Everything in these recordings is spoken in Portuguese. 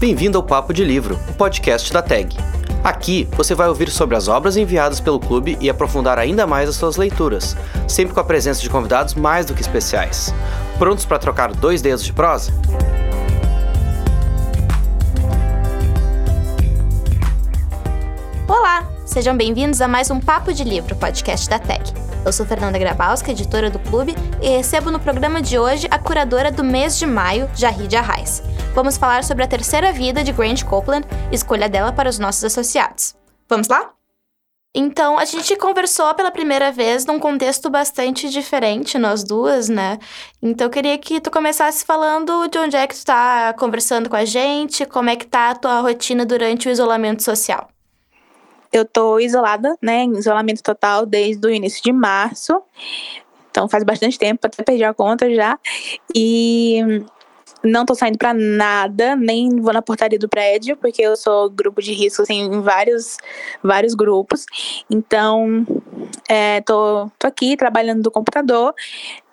Bem-vindo ao Papo de Livro, o podcast da TAG. Aqui você vai ouvir sobre as obras enviadas pelo clube e aprofundar ainda mais as suas leituras, sempre com a presença de convidados mais do que especiais. Prontos para trocar dois dedos de prosa? Olá, sejam bem-vindos a mais um Papo de Livro, podcast da TEC. Eu sou Fernanda Grabowska, editora do clube, e recebo no programa de hoje a curadora do mês de maio, Jahid Arraes. Vamos falar sobre a terceira vida de Grant Copeland, escolha dela para os nossos associados. Vamos lá? Então, a gente conversou pela primeira vez num contexto bastante diferente, nós duas, né? Então, eu queria que tu começasse falando de onde é que tu tá conversando com a gente, como é que tá a tua rotina durante o isolamento social. Eu tô isolada, né, em isolamento total desde o início de março. Então, faz bastante tempo, até perdi a conta já. E não tô saindo para nada, nem vou na portaria do prédio, porque eu sou grupo de risco assim, em vários, vários grupos. Então, é, tô, tô aqui trabalhando do computador,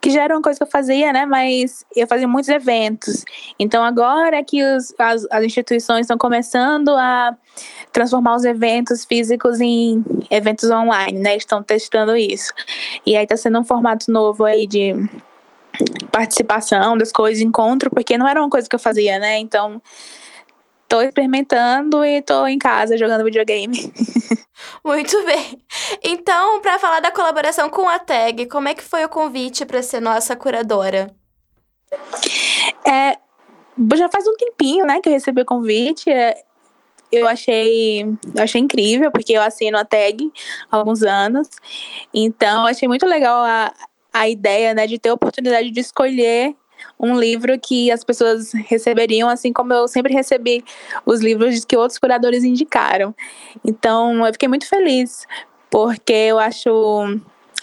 que já era uma coisa que eu fazia, né? Mas eu fazia muitos eventos. Então, agora que os, as, as instituições estão começando a transformar os eventos físicos em eventos online, né? Estão testando isso. E aí tá sendo um formato novo aí de participação das coisas, encontro, porque não era uma coisa que eu fazia, né? Então, tô experimentando e tô em casa jogando videogame. Muito bem. Então, para falar da colaboração com a Tag, como é que foi o convite para ser nossa curadora? É, já faz um tempinho, né, que eu recebi o convite. É, eu achei, eu achei incrível, porque eu assino a tag há alguns anos. Então, eu achei muito legal a, a ideia, né, de ter a oportunidade de escolher um livro que as pessoas receberiam, assim como eu sempre recebi os livros que outros curadores indicaram. Então, eu fiquei muito feliz, porque eu acho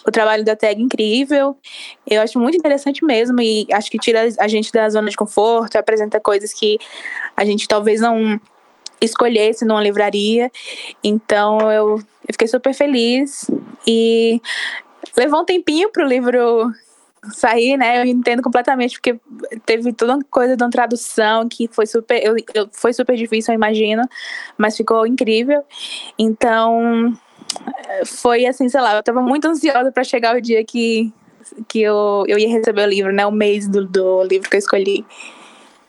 o trabalho da tag incrível. Eu acho muito interessante mesmo e acho que tira a gente da zona de conforto, apresenta coisas que a gente talvez não escolhesse numa livraria. Então eu, eu fiquei super feliz e levou um tempinho para o livro sair, né? Eu entendo completamente, porque teve toda uma coisa de uma tradução que foi super, eu, eu, foi super difícil, eu imagino, mas ficou incrível. Então, foi assim, sei lá, eu tava muito ansiosa para chegar o dia que, que eu, eu ia receber o livro, né? O mês do, do livro que eu escolhi.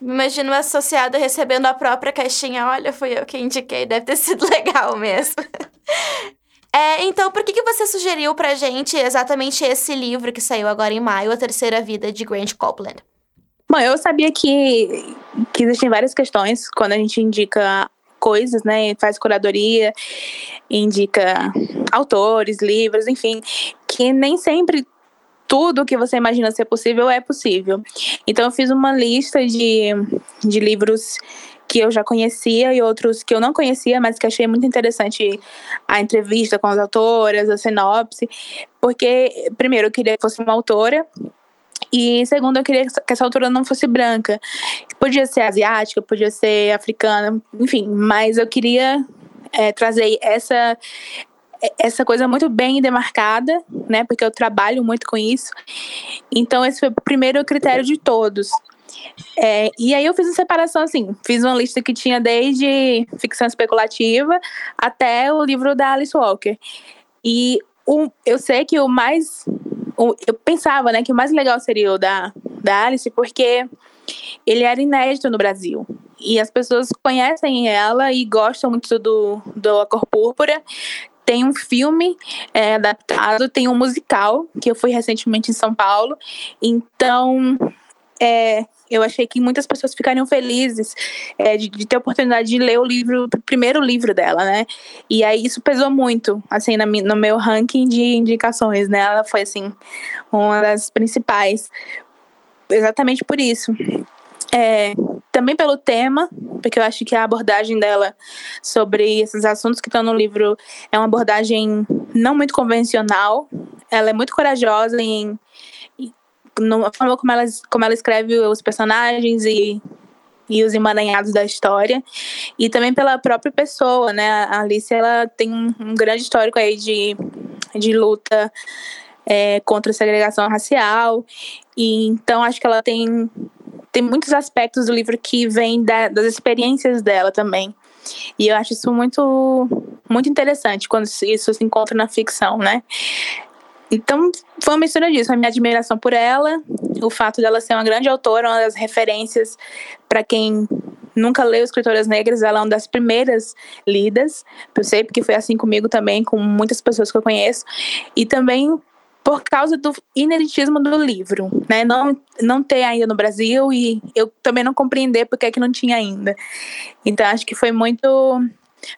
Imagino uma associada recebendo a própria caixinha. Olha, fui eu que indiquei, deve ter sido legal mesmo. É, então, por que, que você sugeriu pra gente exatamente esse livro que saiu agora em maio, A Terceira Vida de Grant Copeland? Bom, eu sabia que, que existem várias questões quando a gente indica coisas, né? Faz curadoria, indica autores, livros, enfim, que nem sempre tudo que você imagina ser possível é possível. Então, eu fiz uma lista de, de livros que eu já conhecia e outros que eu não conhecia, mas que achei muito interessante a entrevista com as autoras, a sinopse, porque, primeiro, eu queria que fosse uma autora, e segundo, eu queria que essa autora não fosse branca. Podia ser asiática, podia ser africana, enfim, mas eu queria é, trazer essa essa coisa muito bem demarcada, né? Porque eu trabalho muito com isso. Então, esse foi o primeiro critério de todos. É, e aí eu fiz uma separação assim, fiz uma lista que tinha desde ficção especulativa até o livro da Alice Walker. E o, eu sei que o mais. O, eu pensava né, que o mais legal seria o da, da Alice, porque ele era inédito no Brasil. E as pessoas conhecem ela e gostam muito do, do A Cor Púrpura. Tem um filme é, adaptado, tem um musical, que eu fui recentemente em São Paulo. Então, é, eu achei que muitas pessoas ficariam felizes é, de, de, ter a oportunidade de ler o livro, o primeiro livro dela, né? E aí isso pesou muito, assim, na, no meu ranking de indicações, né? Ela foi, assim, uma das principais, exatamente por isso. É, também pelo tema, porque eu acho que a abordagem dela sobre esses assuntos que estão no livro é uma abordagem não muito convencional. Ela é muito corajosa em na forma como ela, como ela escreve os personagens e, e os emaranhados da história. E também pela própria pessoa, né? A Alice, ela tem um, um grande histórico aí de, de luta é, contra a segregação racial. E então acho que ela tem tem muitos aspectos do livro que vêm da, das experiências dela também. E eu acho isso muito, muito interessante quando isso se encontra na ficção, né? Então, foi uma mistura disso, a minha admiração por ela, o fato dela ser uma grande autora, uma das referências para quem nunca leu Escritoras Negras, ela é uma das primeiras lidas, eu sei porque foi assim comigo também, com muitas pessoas que eu conheço, e também por causa do ineditismo do livro, né? Não, não ter ainda no Brasil e eu também não compreender porque é que não tinha ainda. Então acho que foi muito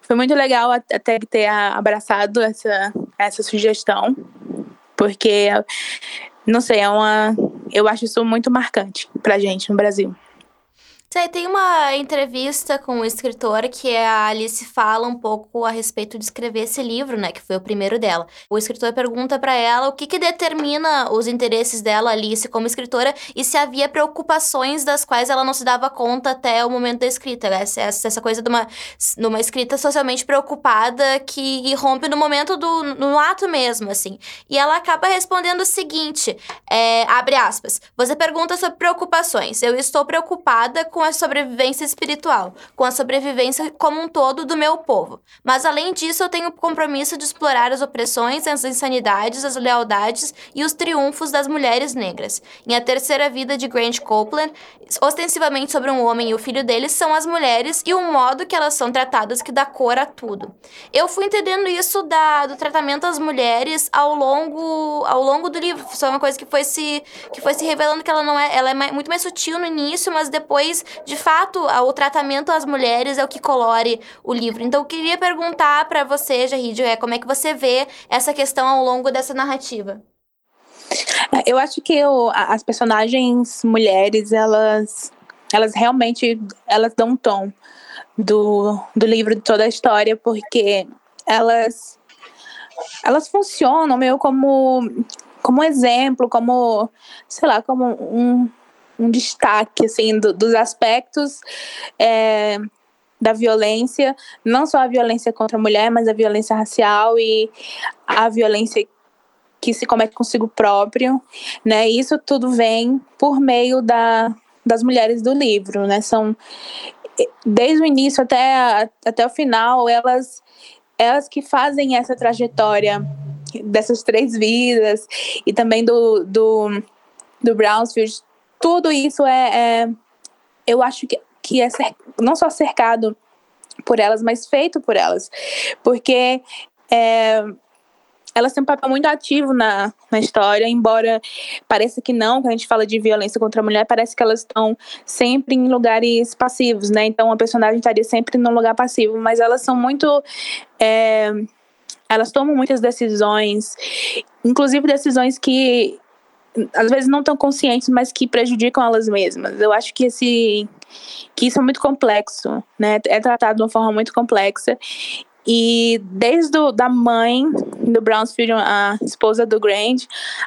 foi muito legal até ter abraçado essa essa sugestão, porque não sei, é uma eu acho isso muito marcante pra gente no Brasil. Tem uma entrevista com o escritor que a Alice fala um pouco a respeito de escrever esse livro, né, que foi o primeiro dela. O escritor pergunta para ela o que, que determina os interesses dela, Alice, como escritora, e se havia preocupações das quais ela não se dava conta até o momento da escrita. Né? Essa, essa coisa de uma, de uma escrita socialmente preocupada que irrompe no momento do no ato mesmo, assim. E ela acaba respondendo o seguinte: é, abre aspas. Você pergunta sobre preocupações. Eu estou preocupada com a sobrevivência espiritual, com a sobrevivência como um todo do meu povo. Mas além disso, eu tenho o compromisso de explorar as opressões, as insanidades, as lealdades e os triunfos das mulheres negras. Em A Terceira Vida de Grant Copeland, ostensivamente sobre um homem e o filho dele, são as mulheres e o modo que elas são tratadas que dá cor a tudo. Eu fui entendendo isso da, do tratamento às mulheres ao longo, ao longo do livro. Foi uma coisa que foi se, que foi se revelando que ela não é, ela é muito mais sutil no início, mas depois de fato, o tratamento às mulheres é o que colore o livro. Então, eu queria perguntar para você, Jarrid, é, como é que você vê essa questão ao longo dessa narrativa? É, eu acho que eu, as personagens mulheres, elas, elas realmente elas dão um tom do, do livro, de toda a história, porque elas, elas funcionam meio como, como exemplo, como, sei lá, como um, um destaque assim do, dos aspectos é, da violência, não só a violência contra a mulher, mas a violência racial e a violência que se comete consigo próprio, né? Isso tudo vem por meio da, das mulheres do livro, né? São desde o início até, até o final, elas elas que fazem essa trajetória dessas três vidas e também do, do, do Brownsfield tudo isso é, é eu acho que, que é não só cercado por elas, mas feito por elas. Porque é, elas têm um papel muito ativo na, na história, embora pareça que não, quando a gente fala de violência contra a mulher, parece que elas estão sempre em lugares passivos, né? Então a personagem estaria sempre num lugar passivo, mas elas são muito. É, elas tomam muitas decisões, inclusive decisões que às vezes não tão conscientes, mas que prejudicam elas mesmas. Eu acho que esse que isso é muito complexo, né? É tratado de uma forma muito complexa. E desde o, da mãe do Brownsfield, a esposa do Grant,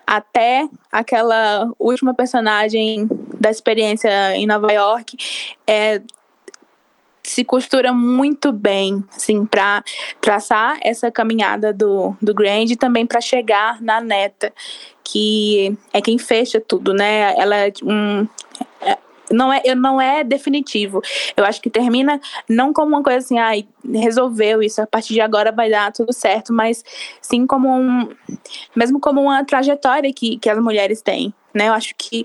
até aquela última personagem da experiência em Nova York, é, se costura muito bem, assim, para traçar essa caminhada do, do Grand e também para chegar na neta, que é quem fecha tudo, né? Ela é um, é, não é, não é definitivo. Eu acho que termina não como uma coisa assim, ai, ah, resolveu isso, a partir de agora vai dar tudo certo, mas sim como um, mesmo como uma trajetória que, que as mulheres têm, né? Eu acho que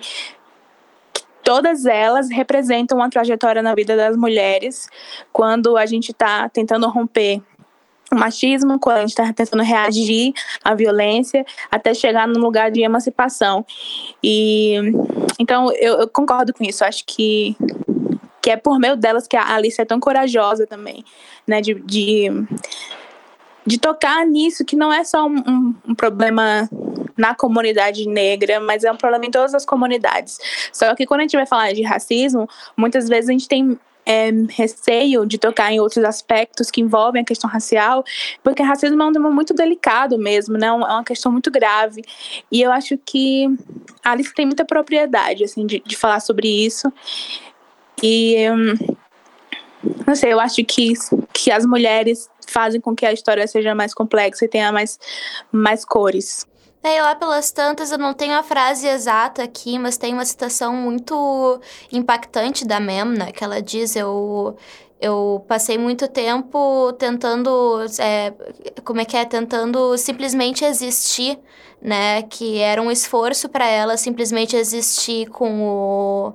todas elas representam uma trajetória na vida das mulheres quando a gente está tentando romper o machismo, quando a gente está tentando reagir à violência, até chegar num lugar de emancipação. E então eu, eu concordo com isso. Acho que que é por meio delas que a Alice é tão corajosa também, né? De, de, de tocar nisso, que não é só um, um, um problema na comunidade negra, mas é um problema em todas as comunidades. Só que quando a gente vai falar de racismo, muitas vezes a gente tem é, receio de tocar em outros aspectos que envolvem a questão racial, porque racismo é um tema muito delicado mesmo, né? É uma questão muito grave. E eu acho que a Alice tem muita propriedade, assim, de, de falar sobre isso. E. Hum, não sei, eu acho que, que as mulheres fazem com que a história seja mais complexa e tenha mais, mais cores. É, lá pelas tantas, eu não tenho a frase exata aqui, mas tem uma citação muito impactante da Memna, que ela diz, eu... Eu passei muito tempo tentando, é, como é que é, tentando simplesmente existir, né? Que era um esforço para ela simplesmente existir com o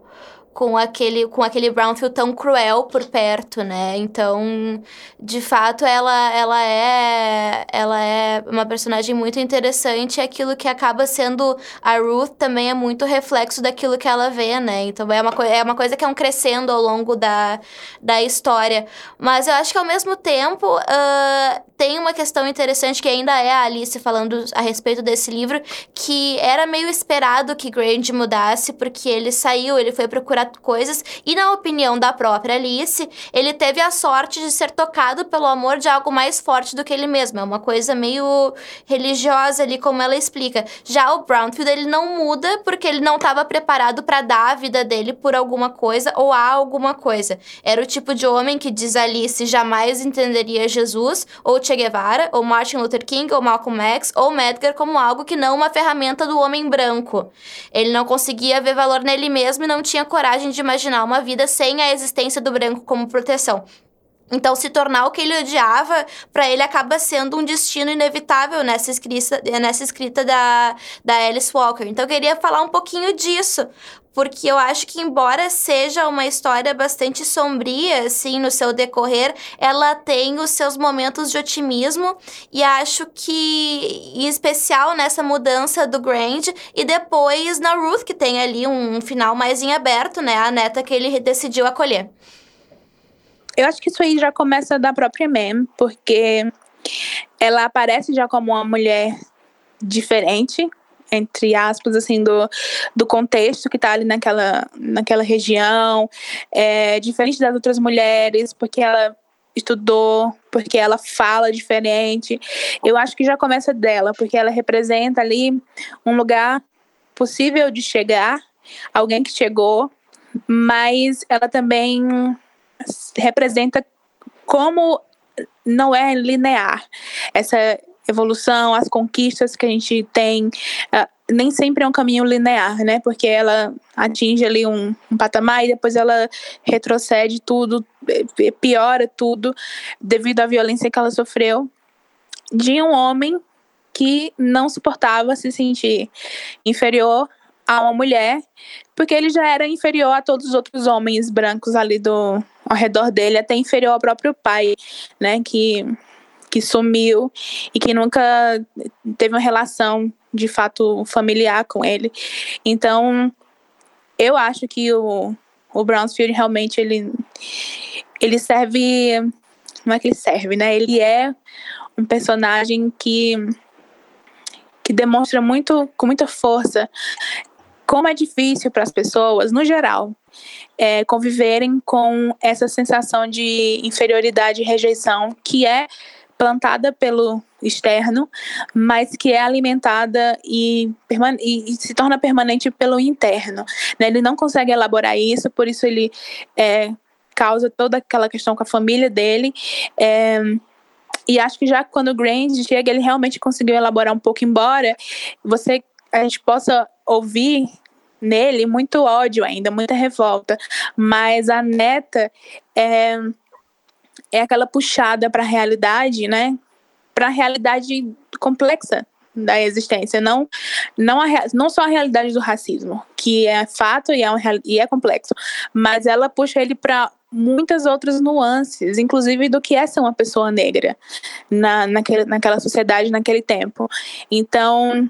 com aquele, com aquele Brownfield tão cruel por perto, né? Então, de fato, ela, ela é ela é uma personagem muito interessante. Aquilo que acaba sendo a Ruth também é muito reflexo daquilo que ela vê, né? Então, é uma, é uma coisa que é um crescendo ao longo da, da história. Mas eu acho que, ao mesmo tempo, uh, tem uma questão interessante que ainda é a Alice falando a respeito desse livro, que era meio esperado que Grande mudasse, porque ele saiu, ele foi procurar coisas. E na opinião da própria Alice, ele teve a sorte de ser tocado pelo amor de algo mais forte do que ele mesmo. É uma coisa meio religiosa ali, como ela explica. Já o Brownfield, ele não muda porque ele não estava preparado para dar a vida dele por alguma coisa ou a alguma coisa. Era o tipo de homem que, diz Alice, jamais entenderia Jesus, ou Che Guevara, ou Martin Luther King, ou Malcolm X, ou Medgar como algo que não uma ferramenta do homem branco. Ele não conseguia ver valor nele mesmo e não tinha coragem coragem de imaginar uma vida sem a existência do branco como proteção. Então, se tornar o que ele odiava, para ele acaba sendo um destino inevitável nessa escrita, nessa escrita da, da Alice Walker. Então, eu queria falar um pouquinho disso, porque eu acho que, embora seja uma história bastante sombria, assim, no seu decorrer, ela tem os seus momentos de otimismo, e acho que, em especial nessa mudança do Grand, e depois na Ruth, que tem ali um final mais em aberto, né, a neta que ele decidiu acolher. Eu acho que isso aí já começa da própria Mem, porque ela aparece já como uma mulher diferente, entre aspas, assim, do, do contexto que tá ali naquela, naquela região, é, diferente das outras mulheres, porque ela estudou, porque ela fala diferente. Eu acho que já começa dela, porque ela representa ali um lugar possível de chegar, alguém que chegou, mas ela também representa como não é linear essa evolução, as conquistas que a gente tem, uh, nem sempre é um caminho linear, né? Porque ela atinge ali um, um patamar e depois ela retrocede tudo, piora tudo devido à violência que ela sofreu de um homem que não suportava se sentir inferior a uma mulher, porque ele já era inferior a todos os outros homens brancos ali do ao redor dele, até inferior ao próprio pai, né, que que sumiu e que nunca teve uma relação de fato familiar com ele. Então, eu acho que o, o Brownsfield realmente ele, ele serve. Não é que ele serve, né? Ele é um personagem que, que demonstra muito, com muita força como é difícil para as pessoas, no geral, é, conviverem com essa sensação de inferioridade e rejeição que é plantada pelo externo, mas que é alimentada e, e, e se torna permanente pelo interno. Né? Ele não consegue elaborar isso, por isso ele é, causa toda aquela questão com a família dele. É, e acho que já quando o Grand chega, ele realmente conseguiu elaborar um pouco, embora você a gente possa ouvir nele muito ódio ainda, muita revolta. Mas a neta é, é aquela puxada para a realidade, né? Para a realidade complexa da existência, não não, a, não só a realidade do racismo, que é fato e é, um, e é complexo, mas ela puxa ele para muitas outras nuances, inclusive do que é ser uma pessoa negra na, naquele, naquela sociedade, naquele tempo. Então,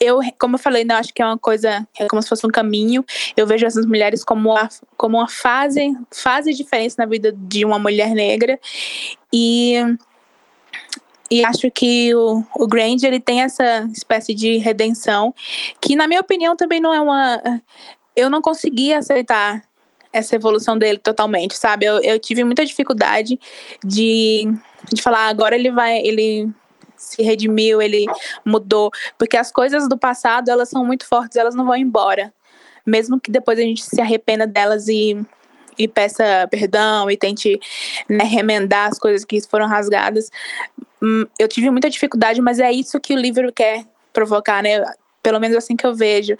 eu, como eu falei, não acho que é uma coisa, é como se fosse um caminho. Eu vejo essas mulheres como, a, como uma fase, fase diferente na vida de uma mulher negra. E, e acho que o, o Grand, ele tem essa espécie de redenção, que na minha opinião também não é uma... Eu não consegui aceitar essa evolução dele totalmente, sabe? Eu, eu tive muita dificuldade de, de falar, agora ele vai, ele se redimiu, ele mudou, porque as coisas do passado, elas são muito fortes, elas não vão embora. Mesmo que depois a gente se arrependa delas e, e peça perdão e tente né, remendar as coisas que foram rasgadas. Hum, eu tive muita dificuldade, mas é isso que o livro quer provocar, né? Pelo menos assim que eu vejo,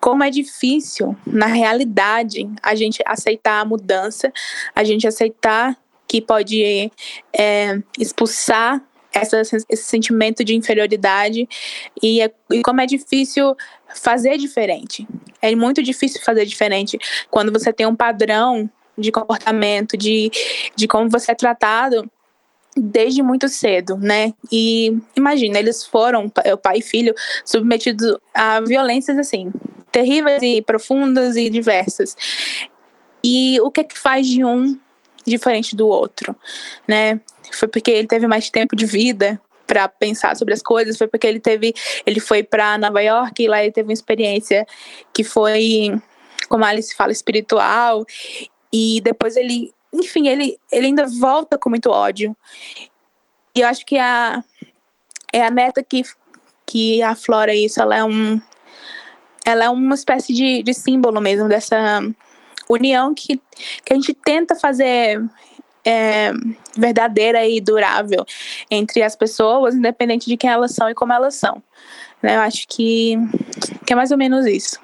como é difícil, na realidade, a gente aceitar a mudança, a gente aceitar que pode é, expulsar essa, esse sentimento de inferioridade e, é, e como é difícil fazer diferente. É muito difícil fazer diferente quando você tem um padrão de comportamento, de, de como você é tratado desde muito cedo, né? E imagina, eles foram, o pai e filho, submetidos a violências assim, terríveis e profundas e diversas. E o que é que faz de um diferente do outro, né? Foi porque ele teve mais tempo de vida para pensar sobre as coisas, foi porque ele teve, ele foi para Nova York e lá ele teve uma experiência que foi, como a Alice fala, espiritual e depois ele, enfim, ele, ele ainda volta com muito ódio. E eu acho que a é a neta que que aflora isso, ela é um ela é uma espécie de, de símbolo mesmo dessa união que, que a gente tenta fazer é, verdadeira e durável entre as pessoas, independente de quem elas são e como elas são. Né? Eu acho que, que é mais ou menos isso.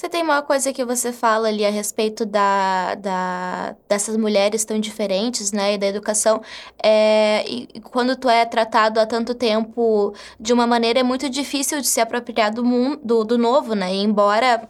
Você tem uma coisa que você fala ali a respeito da, da dessas mulheres tão diferentes, né, e da educação. É, e quando tu é tratado há tanto tempo de uma maneira, é muito difícil de se apropriar do mundo, do, do novo, né? E embora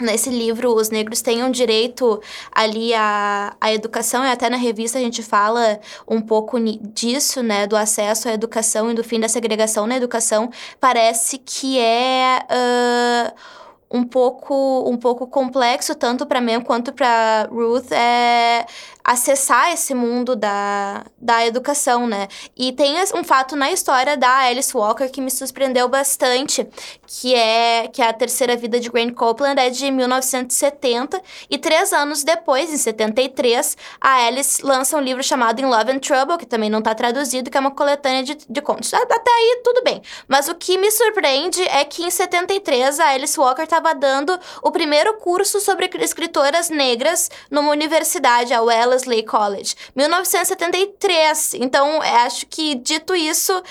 Nesse livro, os negros tenham direito ali à, à educação, e até na revista a gente fala um pouco disso, né? Do acesso à educação e do fim da segregação na educação. Parece que é. Uh, um pouco um pouco complexo tanto para mim quanto para Ruth é acessar esse mundo da, da educação, né? E tem um fato na história da Alice Walker que me surpreendeu bastante, que é que é a terceira vida de Grant Copeland é de 1970 e três anos depois, em 73, a Alice lança um livro chamado In Love and Trouble, que também não está traduzido, que é uma coletânea de, de contos. Até aí, tudo bem. Mas o que me surpreende é que em 73 a Alice Walker estava dando o primeiro curso sobre escritoras negras numa universidade, a Wellesley Wellesley College, 1973. Então, é, acho que dito isso,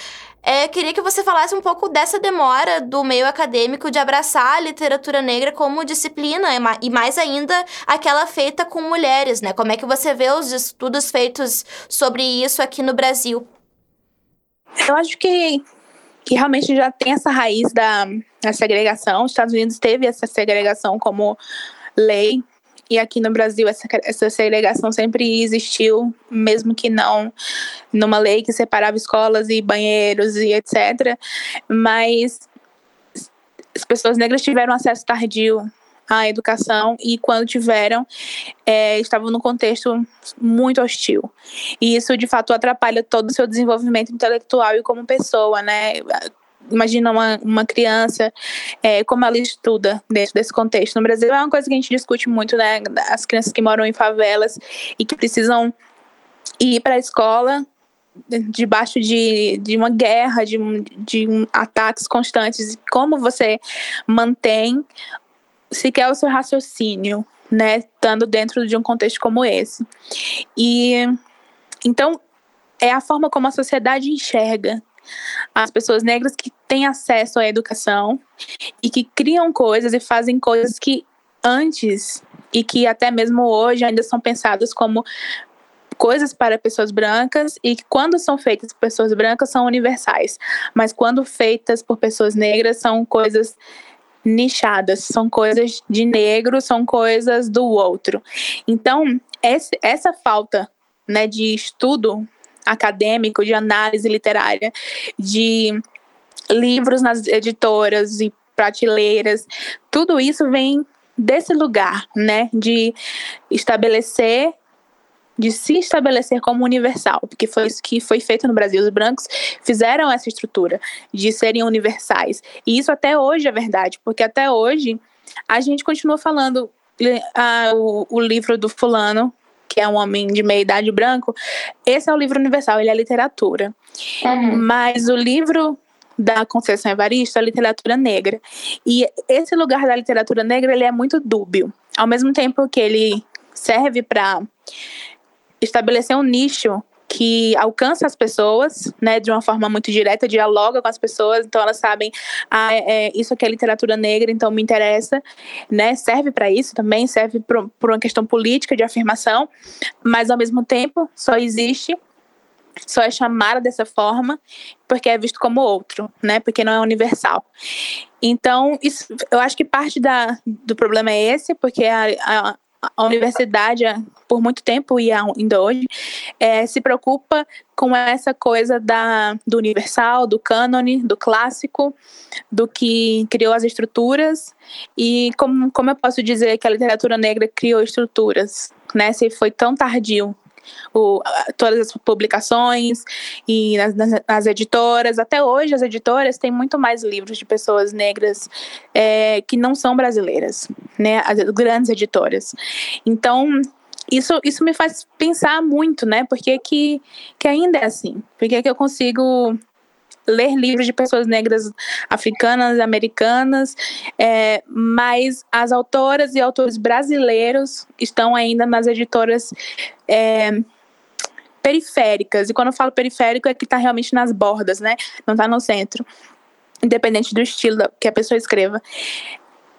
é, queria que você falasse um pouco dessa demora do meio acadêmico de abraçar a literatura negra como disciplina e mais ainda aquela feita com mulheres, né? Como é que você vê os estudos feitos sobre isso aqui no Brasil? Eu acho que, que realmente já tem essa raiz da, da segregação. Os Estados Unidos teve essa segregação como lei e aqui no Brasil essa, essa segregação sempre existiu, mesmo que não numa lei que separava escolas e banheiros e etc. Mas as pessoas negras tiveram acesso tardio à educação e quando tiveram é, estavam num contexto muito hostil e isso de fato atrapalha todo o seu desenvolvimento intelectual e como pessoa né imagina uma, uma criança, é, como ela estuda dentro desse contexto. No Brasil é uma coisa que a gente discute muito, né? As crianças que moram em favelas e que precisam ir para a escola debaixo de, de uma guerra, de, de um, ataques constantes. Como você mantém sequer o seu raciocínio, né? Estando dentro de um contexto como esse. E então é a forma como a sociedade enxerga as pessoas negras que têm acesso à educação e que criam coisas e fazem coisas que antes e que até mesmo hoje ainda são pensadas como coisas para pessoas brancas e que quando são feitas por pessoas brancas são universais, mas quando feitas por pessoas negras são coisas nichadas, são coisas de negro, são coisas do outro. Então, essa falta né, de estudo acadêmico, de análise literária, de livros nas editoras e prateleiras, tudo isso vem desse lugar, né, de estabelecer de se estabelecer como universal, porque foi isso que foi feito no Brasil. Os brancos fizeram essa estrutura de serem universais. E isso até hoje é verdade, porque até hoje a gente continua falando ah, o, o livro do fulano que é um homem de meia idade branco, esse é o livro universal, ele é literatura. Uhum. Mas o livro da Conceição Evaristo é literatura negra. E esse lugar da literatura negra ele é muito dúbio. Ao mesmo tempo que ele serve para estabelecer um nicho que alcança as pessoas, né, de uma forma muito direta, dialoga com as pessoas, então elas sabem, ah, é, é isso aqui é literatura negra, então me interessa, né, serve para isso também, serve por uma questão política de afirmação, mas ao mesmo tempo só existe só é chamada dessa forma porque é visto como outro, né? Porque não é universal. Então, isso, eu acho que parte da, do problema é esse, porque a, a, a universidade, por muito tempo e ainda hoje, é, se preocupa com essa coisa da, do universal, do cânone, do clássico, do que criou as estruturas. E como, como eu posso dizer que a literatura negra criou estruturas, né? Se foi tão tardio o, todas as publicações e nas, nas, nas, editoras. Até hoje, as editoras têm muito mais livros de pessoas negras é, que não são brasileiras, né? As grandes editoras. Então, isso, isso me faz pensar muito, né? Porque que, que ainda é assim? Porque que eu consigo ler livros de pessoas negras africanas, americanas, é, mas as autoras e autores brasileiros estão ainda nas editoras é, periféricas. E quando eu falo periférico é que está realmente nas bordas, né? Não está no centro. Independente do estilo que a pessoa escreva.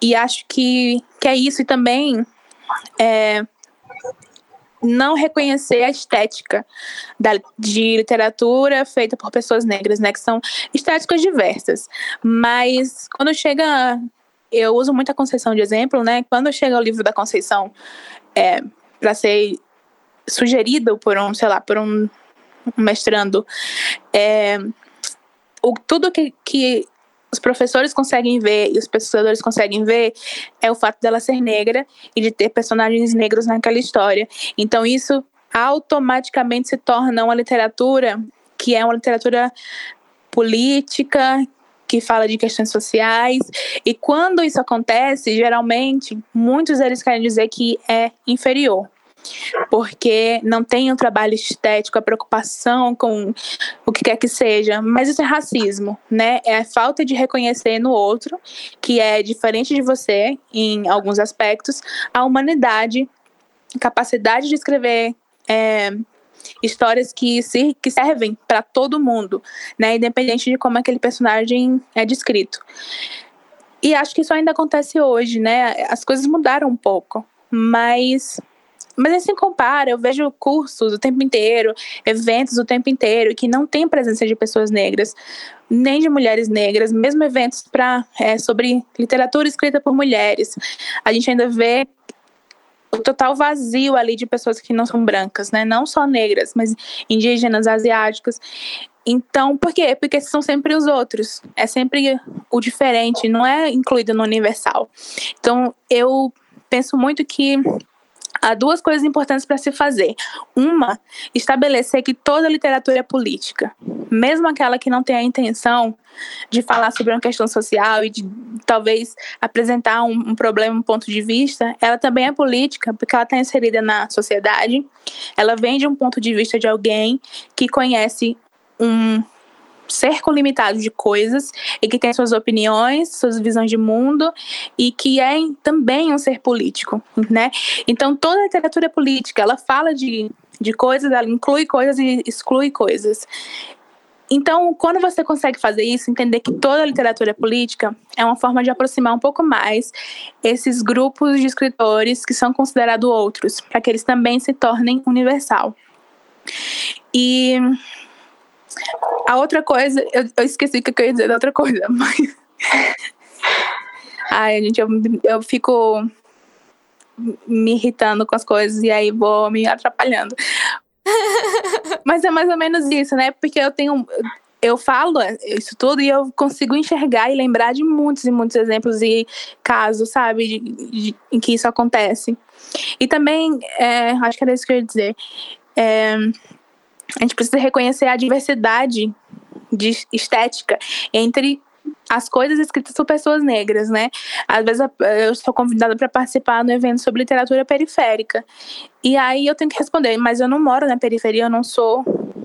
E acho que, que é isso. E também é, não reconhecer a estética da, de literatura feita por pessoas negras, né? Que são estéticas diversas. Mas quando chega. Eu uso muito a Conceição de exemplo, né? Quando chega o livro da Conceição é, para ser sugerido por um, sei lá, por um, mestrando, é, o, tudo que, que os professores conseguem ver e os pesquisadores conseguem ver é o fato dela ser negra e de ter personagens negros naquela história. Então isso automaticamente se torna uma literatura que é uma literatura política, que fala de questões sociais. E quando isso acontece, geralmente, muitos deles querem dizer que é inferior porque não tem um trabalho estético, a preocupação com o que quer que seja, mas isso é racismo, né? É a falta de reconhecer no outro, que é diferente de você em alguns aspectos, a humanidade, capacidade de escrever é, histórias que, se, que servem para todo mundo, né? Independente de como aquele personagem é descrito. E acho que isso ainda acontece hoje, né? As coisas mudaram um pouco, mas mas assim compara, eu vejo cursos o tempo inteiro, eventos o tempo inteiro, que não tem presença de pessoas negras, nem de mulheres negras, mesmo eventos para é, sobre literatura escrita por mulheres. A gente ainda vê o total vazio ali de pessoas que não são brancas, né? Não só negras, mas indígenas, asiáticas. Então, por quê? Porque são sempre os outros. É sempre o diferente, não é incluído no universal. Então, eu penso muito que há duas coisas importantes para se fazer. Uma, estabelecer que toda literatura é política, mesmo aquela que não tem a intenção de falar sobre uma questão social e de talvez apresentar um, um problema, um ponto de vista, ela também é política porque ela está inserida na sociedade. Ela vem de um ponto de vista de alguém que conhece um cerco limitado de coisas e que tem suas opiniões, suas visões de mundo e que é também um ser político, né? Então toda a literatura política, ela fala de, de coisas, ela inclui coisas e exclui coisas. Então, quando você consegue fazer isso, entender que toda a literatura política, é uma forma de aproximar um pouco mais esses grupos de escritores que são considerados outros, para que eles também se tornem universal. E a outra coisa, eu, eu esqueci o que eu ia dizer da outra coisa, mas. Ai, gente, eu, eu fico me irritando com as coisas e aí vou me atrapalhando. mas é mais ou menos isso, né? Porque eu tenho. Eu falo isso tudo e eu consigo enxergar e lembrar de muitos e muitos exemplos e casos, sabe, de, de, em que isso acontece. E também, é, acho que era isso que eu ia dizer. É, a gente precisa reconhecer a diversidade de estética entre as coisas escritas por pessoas negras, né? Às vezes eu sou convidada para participar no evento sobre literatura periférica. E aí eu tenho que responder, mas eu não moro na periferia, eu não sou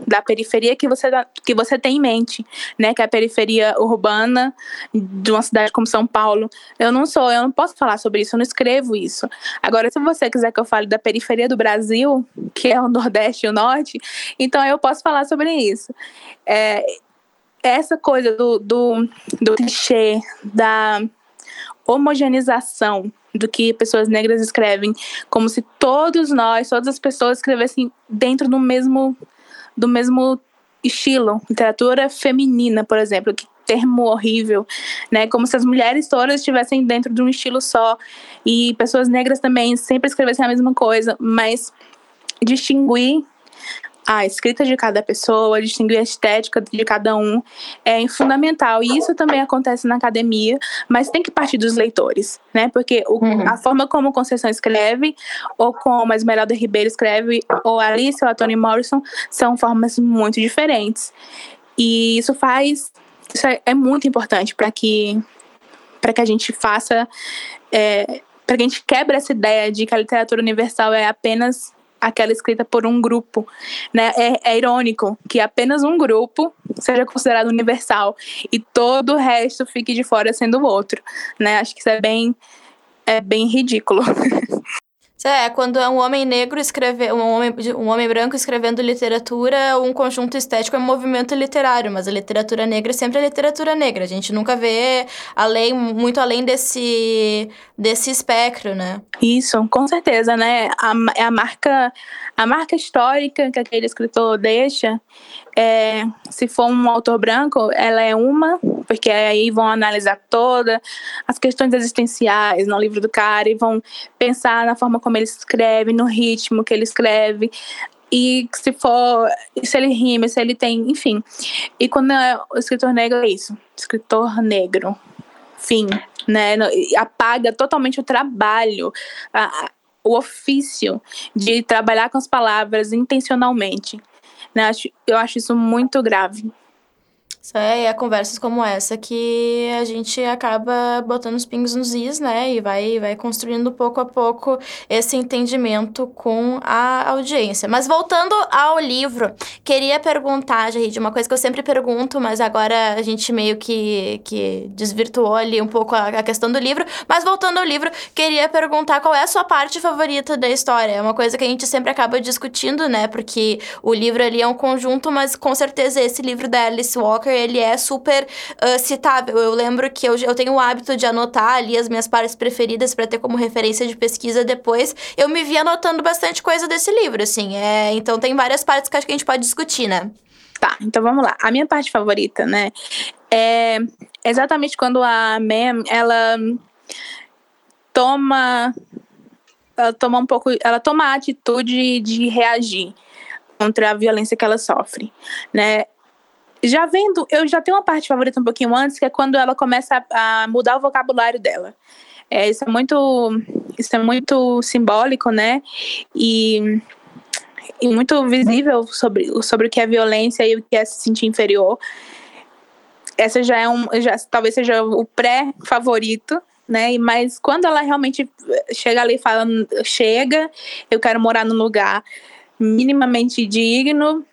da periferia que você, que você tem em mente, né? Que é a periferia urbana de uma cidade como São Paulo. Eu não sou, eu não posso falar sobre isso, eu não escrevo isso. Agora, se você quiser que eu fale da periferia do Brasil, que é o Nordeste e o Norte, então eu posso falar sobre isso. É, essa coisa do, do, do clichê, da homogeneização do que pessoas negras escrevem, como se todos nós, todas as pessoas escrevessem dentro do mesmo do mesmo estilo, literatura feminina, por exemplo, que termo horrível, né? Como se as mulheres todas estivessem dentro de um estilo só e pessoas negras também sempre escrevessem a mesma coisa, mas distinguir a escrita de cada pessoa, distinguir a estética de cada um é fundamental. E isso também acontece na academia, mas tem que partir dos leitores, né? Porque o, uhum. a forma como Conceição escreve, ou como a Esmeralda Ribeiro escreve, ou a Alice ou a Toni Morrison, são formas muito diferentes. E isso faz. Isso é, é muito importante para que, que a gente faça. É, para que a gente quebre essa ideia de que a literatura universal é apenas aquela escrita por um grupo, né? É, é, irônico que apenas um grupo seja considerado universal e todo o resto fique de fora sendo o outro, né? Acho que isso é bem é bem ridículo. É, quando é um homem negro escrever, um homem, um homem branco escrevendo literatura, um conjunto estético é um movimento literário, mas a literatura negra sempre é literatura negra. A gente nunca vê além, muito além desse, desse espectro, né? Isso, com certeza, né? A, é a marca, a marca histórica que aquele escritor deixa é, se for um autor branco, ela é uma, porque aí vão analisar todas as questões existenciais no livro do cara e vão pensar na forma como ele escreve, no ritmo que ele escreve. E se for, se ele rima, se ele tem, enfim. E quando é o escritor negro é isso, escritor negro. Fim, né? Apaga totalmente o trabalho, a, o ofício de trabalhar com as palavras intencionalmente. Né? Eu acho isso muito grave. É, e é conversas como essa que a gente acaba botando os pingos nos is, né? E vai, vai construindo pouco a pouco esse entendimento com a audiência. Mas voltando ao livro, queria perguntar, Jarid, uma coisa que eu sempre pergunto, mas agora a gente meio que, que desvirtuou ali um pouco a, a questão do livro. Mas voltando ao livro, queria perguntar qual é a sua parte favorita da história. É uma coisa que a gente sempre acaba discutindo, né? Porque o livro ali é um conjunto, mas com certeza esse livro da Alice Walker ele é super uh, citável. Eu lembro que eu, eu tenho o hábito de anotar ali as minhas partes preferidas para ter como referência de pesquisa depois. Eu me vi anotando bastante coisa desse livro, assim. É, então tem várias partes que acho que a gente pode discutir, né? Tá, então vamos lá. A minha parte favorita, né, é exatamente quando a Mem, ela toma ela toma um pouco, ela toma a atitude de reagir contra a violência que ela sofre, né? Já vendo, eu já tenho uma parte favorita um pouquinho antes, que é quando ela começa a, a mudar o vocabulário dela. É, isso é muito, isso é muito simbólico, né? E, e muito visível sobre, sobre o que é violência e o que é se sentir inferior. Essa já é um, já, talvez seja o pré-favorito, né? Mas quando ela realmente chega ali e fala, chega, eu quero morar num lugar minimamente digno,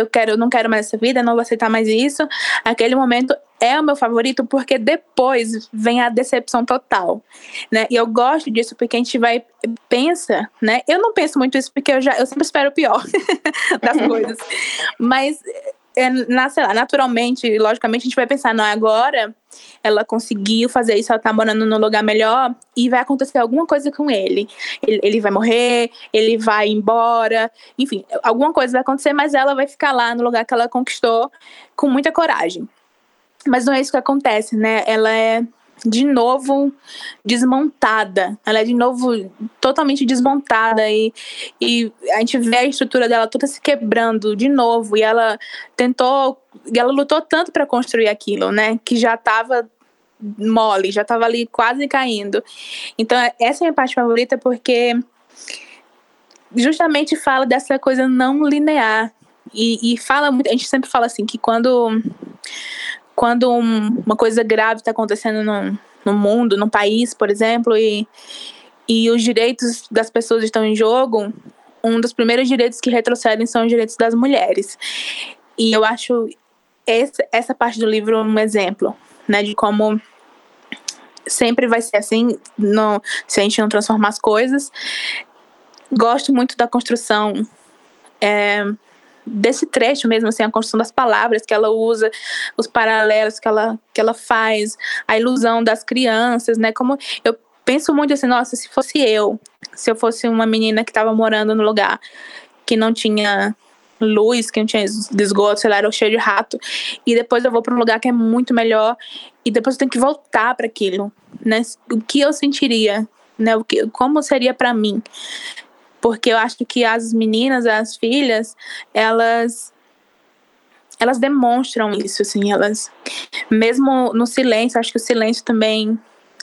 eu quero, eu não quero mais essa vida, não vou aceitar mais isso. Aquele momento é o meu favorito porque depois vem a decepção total, né? E eu gosto disso porque a gente vai pensa, né? Eu não penso muito isso porque eu já eu sempre espero o pior das coisas. Mas é, na, lá, naturalmente, logicamente, a gente vai pensar, não, agora ela conseguiu fazer isso, ela tá morando num lugar melhor e vai acontecer alguma coisa com ele. ele. Ele vai morrer, ele vai embora, enfim, alguma coisa vai acontecer, mas ela vai ficar lá no lugar que ela conquistou com muita coragem. Mas não é isso que acontece, né? Ela é de novo desmontada. Ela é de novo totalmente desmontada e, e a gente vê a estrutura dela toda se quebrando de novo. E ela tentou, e ela lutou tanto para construir aquilo, né? Que já estava mole, já estava ali quase caindo. Então, essa é a minha parte favorita porque justamente fala dessa coisa não linear. E, e fala muito, a gente sempre fala assim que quando quando um, uma coisa grave está acontecendo no, no mundo, no país, por exemplo, e, e os direitos das pessoas estão em jogo, um dos primeiros direitos que retrocedem são os direitos das mulheres. E eu acho esse, essa parte do livro um exemplo, né, de como sempre vai ser assim, no, se a gente não transformar as coisas. Gosto muito da construção é, desse trecho mesmo, assim, a construção das palavras que ela usa, os paralelos que ela, que ela faz, a ilusão das crianças, né? Como eu penso muito assim, nossa, se fosse eu, se eu fosse uma menina que estava morando no lugar que não tinha luz, que não tinha esgoto, sei lá, era cheio de rato, e depois eu vou para um lugar que é muito melhor, e depois eu tenho que voltar para aquilo, né? O que eu sentiria, né? O que, como seria para mim? Porque eu acho que as meninas, as filhas, elas elas demonstram isso, assim, elas mesmo no silêncio, acho que o silêncio também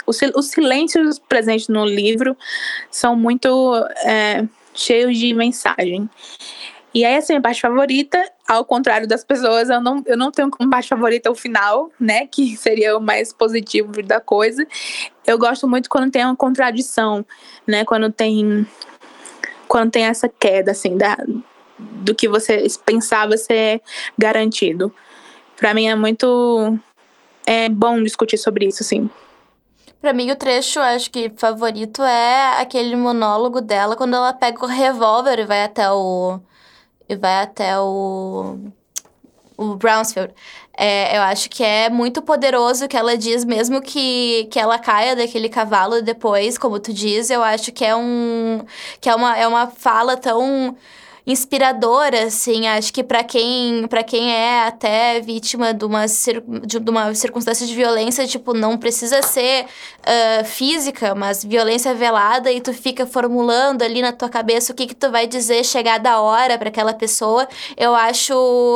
os, os silêncios presentes no livro são muito é, cheios de mensagem. E aí, essa é a minha parte favorita, ao contrário das pessoas, eu não, eu não tenho como parte favorita o final, né? Que seria o mais positivo da coisa. Eu gosto muito quando tem uma contradição, né? Quando tem. Quando tem essa queda, assim, da, do que você pensava ser garantido. Para mim é muito. É bom discutir sobre isso, assim. Pra mim, o trecho, acho que favorito é aquele monólogo dela quando ela pega o revólver e vai até o e vai até o, o Brownsfield. É, eu acho que é muito poderoso que ela diz, mesmo que, que ela caia daquele cavalo depois, como tu diz, eu acho que é um. que é uma, é uma fala tão inspiradora, assim. Acho que para quem, para quem é até vítima de uma, de uma circunstância de violência, tipo, não precisa ser uh, física, mas violência velada, e tu fica formulando ali na tua cabeça o que, que tu vai dizer chegar da hora para aquela pessoa. Eu acho.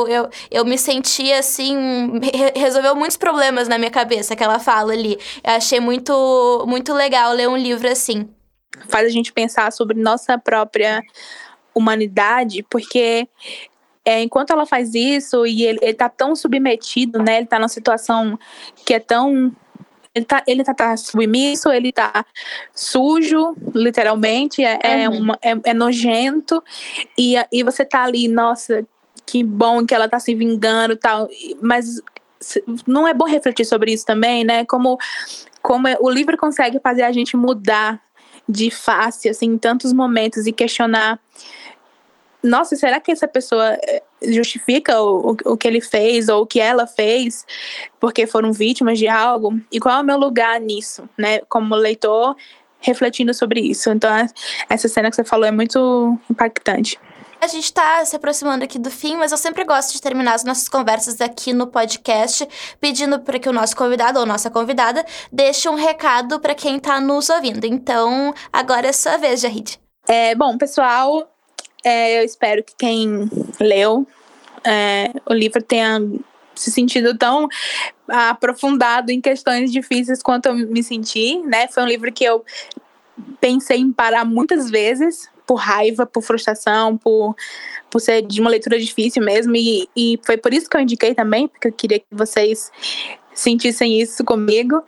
Eu, eu me senti assim. Re resolveu muitos problemas na minha cabeça que ela fala ali. Eu achei muito, muito legal ler um livro assim. Faz a gente pensar sobre nossa própria humanidade, porque é, enquanto ela faz isso e ele, ele tá tão submetido, né? Ele tá numa situação que é tão. Ele tá, ele tá, tá submisso, ele tá sujo, literalmente, é, é uhum. uma, é, é, nojento, e, e você tá ali, nossa, que bom que ela tá se vingando e tal, mas não é bom refletir sobre isso também, né? Como, como é, o livro consegue fazer a gente mudar de face, assim, em tantos momentos e questionar nossa, será que essa pessoa eh, justifica o, o, que ele fez ou o que ela fez porque foram vítimas de algo? E qual é o meu lugar nisso, né? Como leitor, refletindo sobre isso. Então, essa cena que você falou é muito impactante. A gente está se aproximando aqui do fim, mas eu sempre gosto de terminar as nossas conversas aqui no podcast pedindo para que o nosso convidado ou nossa convidada deixe um recado para quem está nos ouvindo. Então, agora é sua vez, Jahid. É, bom, pessoal, é, eu espero que quem leu é, o livro tenha se sentido tão aprofundado em questões difíceis quanto eu me senti, né? Foi um livro que eu pensei em parar muitas vezes por raiva, por frustração, por, por ser de uma leitura difícil mesmo. E, e foi por isso que eu indiquei também, porque eu queria que vocês sentissem isso comigo,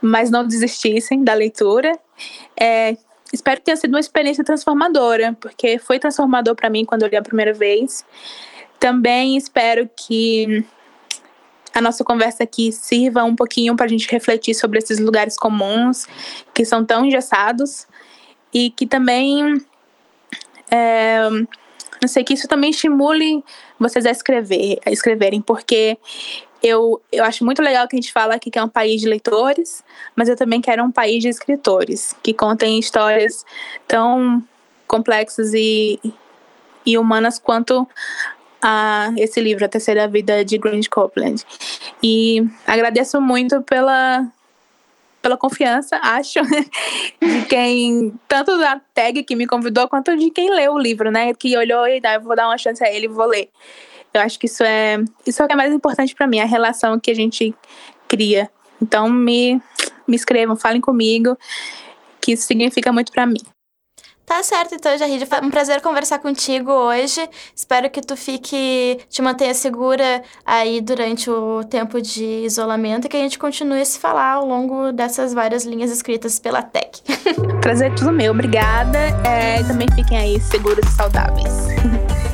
mas não desistissem da leitura. É, espero que tenha sido uma experiência transformadora, porque foi transformador para mim quando eu li a primeira vez. Também espero que a nossa conversa aqui sirva um pouquinho para a gente refletir sobre esses lugares comuns que são tão engessados e que também é, não sei que isso também estimule vocês a escrever, a escreverem, porque eu, eu acho muito legal que a gente fala aqui que é um país de leitores, mas eu também quero um país de escritores, que contem histórias tão complexas e, e humanas quanto a esse livro, A Terceira Vida de Grant Copeland. E agradeço muito pela, pela confiança, acho, de quem, tanto da tag que me convidou, quanto de quem leu o livro, né? Que olhou e ah, vou dar uma chance a ele vou ler. Eu acho que isso é isso é o que é mais importante para mim, a relação que a gente cria. Então me me escrevam, falem comigo, que isso significa muito para mim. Tá certo, então, Jarrid. Foi um prazer conversar contigo hoje. Espero que tu fique, te mantenha segura aí durante o tempo de isolamento e que a gente continue a se falar ao longo dessas várias linhas escritas pela Tech. Prazer é tudo meu, obrigada. É, também fiquem aí seguros e saudáveis.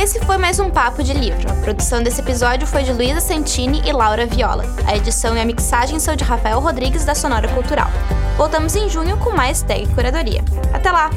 Esse foi mais um Papo de Livro. A produção desse episódio foi de Luísa Santini e Laura Viola. A edição e a mixagem são de Rafael Rodrigues, da Sonora Cultural. Voltamos em junho com mais Tag Curadoria. Até lá!